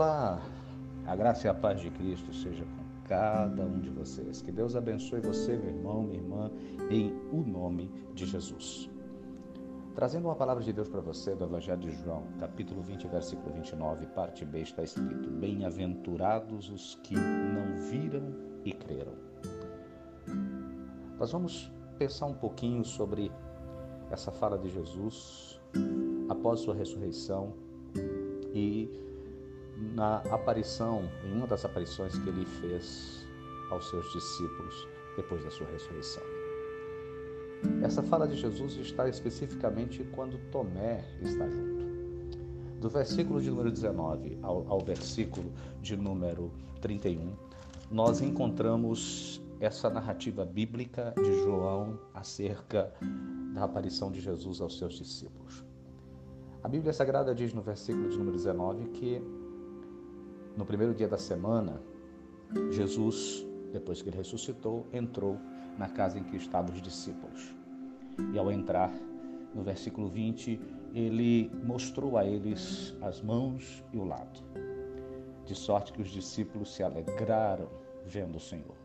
Olá, a graça e a paz de Cristo seja com cada um de vocês. Que Deus abençoe você, meu irmão, minha irmã, em o nome de Jesus. Trazendo uma palavra de Deus para você do Evangelho de João, capítulo 20, versículo 29, parte B, está escrito: Bem-aventurados os que não viram e creram. Nós vamos pensar um pouquinho sobre essa fala de Jesus após sua ressurreição e na aparição, em uma das aparições que ele fez aos seus discípulos depois da sua ressurreição. Essa fala de Jesus está especificamente quando Tomé está junto. Do versículo de número 19 ao, ao versículo de número 31, nós encontramos essa narrativa bíblica de João acerca da aparição de Jesus aos seus discípulos. A Bíblia Sagrada diz no versículo de número 19 que no primeiro dia da semana, Jesus, depois que ele ressuscitou, entrou na casa em que estavam os discípulos. E ao entrar, no versículo 20, ele mostrou a eles as mãos e o lado, de sorte que os discípulos se alegraram vendo o Senhor.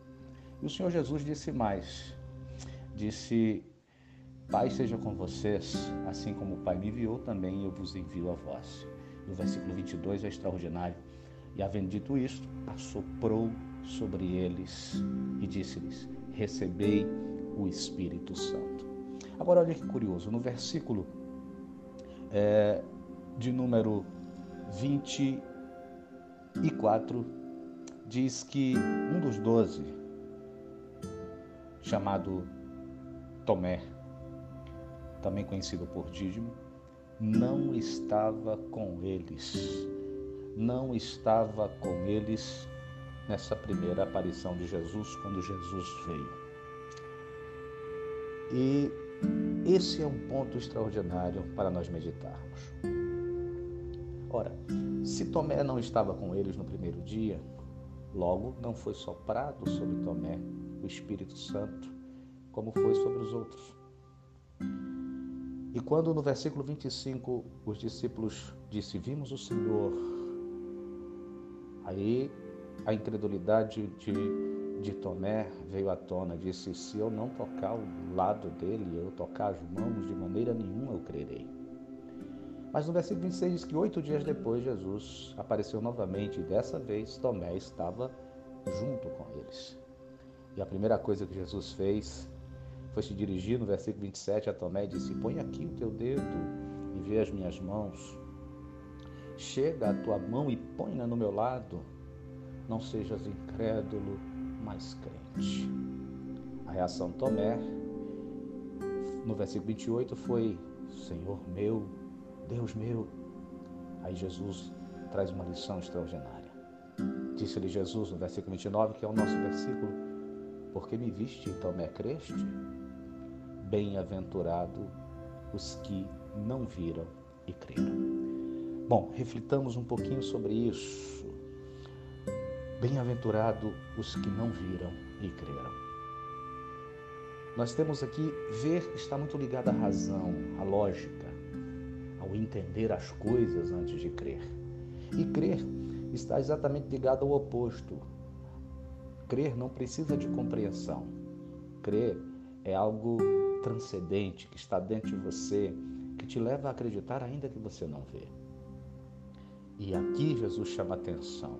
E o Senhor Jesus disse mais: disse, Pai seja com vocês, assim como o Pai me enviou, também eu vos envio a vós. E o versículo 22 é extraordinário. E havendo dito isto, assoprou sobre eles e disse-lhes: Recebei o Espírito Santo. Agora, olha que curioso, no versículo é, de número 24, diz que um dos doze, chamado Tomé, também conhecido por Dídimo, não estava com eles não estava com eles nessa primeira aparição de Jesus, quando Jesus veio. E esse é um ponto extraordinário para nós meditarmos. Ora, se Tomé não estava com eles no primeiro dia, logo não foi soprado sobre Tomé o Espírito Santo, como foi sobre os outros. E quando no versículo 25 os discípulos disse: Vimos o Senhor, Aí a incredulidade de, de Tomé veio à tona, disse: Se eu não tocar o lado dele, eu tocar as mãos, de maneira nenhuma eu crerei. Mas no versículo 26 diz que oito dias depois Jesus apareceu novamente e dessa vez Tomé estava junto com eles. E a primeira coisa que Jesus fez foi se dirigir no versículo 27 a Tomé e disse: Põe aqui o teu dedo e vê as minhas mãos Chega a tua mão e põe-na no meu lado. Não sejas incrédulo, mas crente. A reação de Tomé, no versículo 28, foi: Senhor meu, Deus meu. Aí Jesus traz uma lição extraordinária. Disse-lhe Jesus no versículo 29, que é o nosso versículo: Porque me viste, Tomé, creste? Bem-aventurado os que não viram e creram. Bom, reflitamos um pouquinho sobre isso. Bem-aventurado os que não viram e creram. Nós temos aqui ver está muito ligado à razão, à lógica, ao entender as coisas antes de crer. E crer está exatamente ligado ao oposto. Crer não precisa de compreensão. Crer é algo transcendente que está dentro de você, que te leva a acreditar ainda que você não vê. E aqui Jesus chama atenção.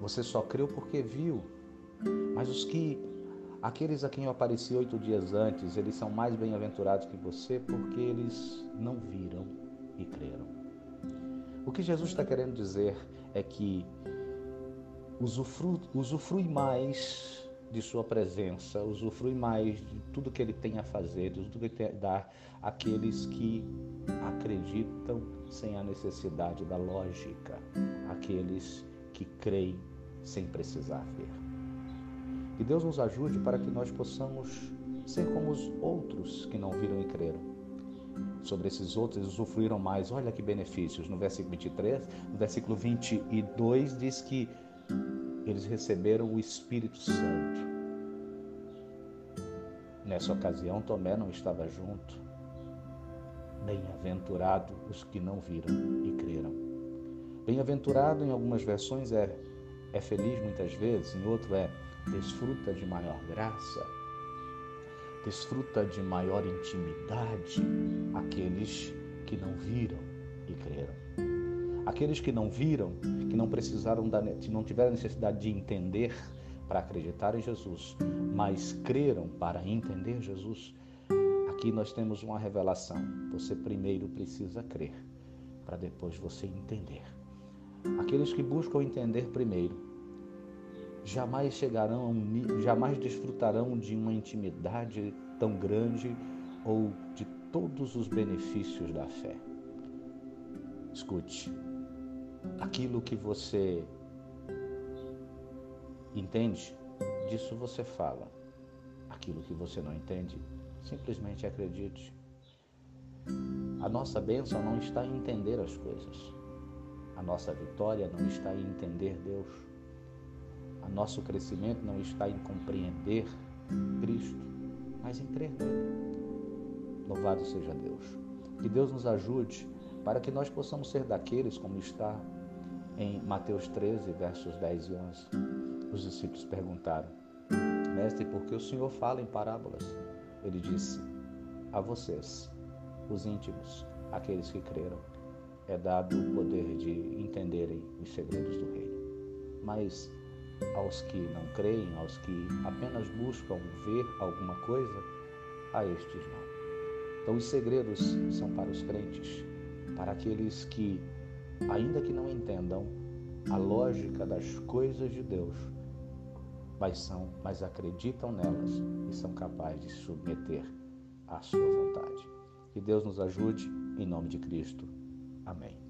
Você só creu porque viu. Mas os que, aqueles a quem eu apareci oito dias antes, eles são mais bem-aventurados que você porque eles não viram e creram. O que Jesus está querendo dizer é que usufrui, usufrui mais de sua presença, usufrui mais de tudo que ele tem a fazer, de tudo que ele tem a dar àqueles que acreditam sem a necessidade da lógica, aqueles que creem sem precisar ver. Que Deus nos ajude para que nós possamos ser como os outros que não viram e creram. Sobre esses outros, usufruíram mais. Olha que benefícios. No versículo 23, no versículo 22, diz que eles receberam o Espírito Santo. Nessa ocasião, Tomé não estava junto. Bem-aventurado os que não viram e creram. Bem-aventurado em algumas versões é é feliz muitas vezes, em outro é desfruta de maior graça, desfruta de maior intimidade aqueles que não viram e creram. Aqueles que não viram, que não precisaram da, que não tiveram necessidade de entender para acreditar em Jesus, mas creram para entender Jesus. Aqui nós temos uma revelação. Você primeiro precisa crer, para depois você entender. Aqueles que buscam entender primeiro jamais chegarão, jamais desfrutarão de uma intimidade tão grande ou de todos os benefícios da fé. Escute, aquilo que você entende, disso você fala. Aquilo que você não entende, simplesmente acredite. A nossa bênção não está em entender as coisas. A nossa vitória não está em entender Deus. O nosso crescimento não está em compreender Cristo, mas em crer nele. Louvado seja Deus. Que Deus nos ajude para que nós possamos ser daqueles, como está em Mateus 13, versos 10 e 11. Os discípulos perguntaram: Mestre, por que o Senhor fala em parábolas? Ele disse: A vocês, os íntimos, aqueles que creram, é dado o poder de entenderem os segredos do reino. Mas aos que não creem, aos que apenas buscam ver alguma coisa, a estes não. Então, os segredos são para os crentes, para aqueles que, ainda que não entendam a lógica das coisas de Deus, mas, são, mas acreditam nelas e são capazes de submeter à sua vontade. Que Deus nos ajude, em nome de Cristo. Amém.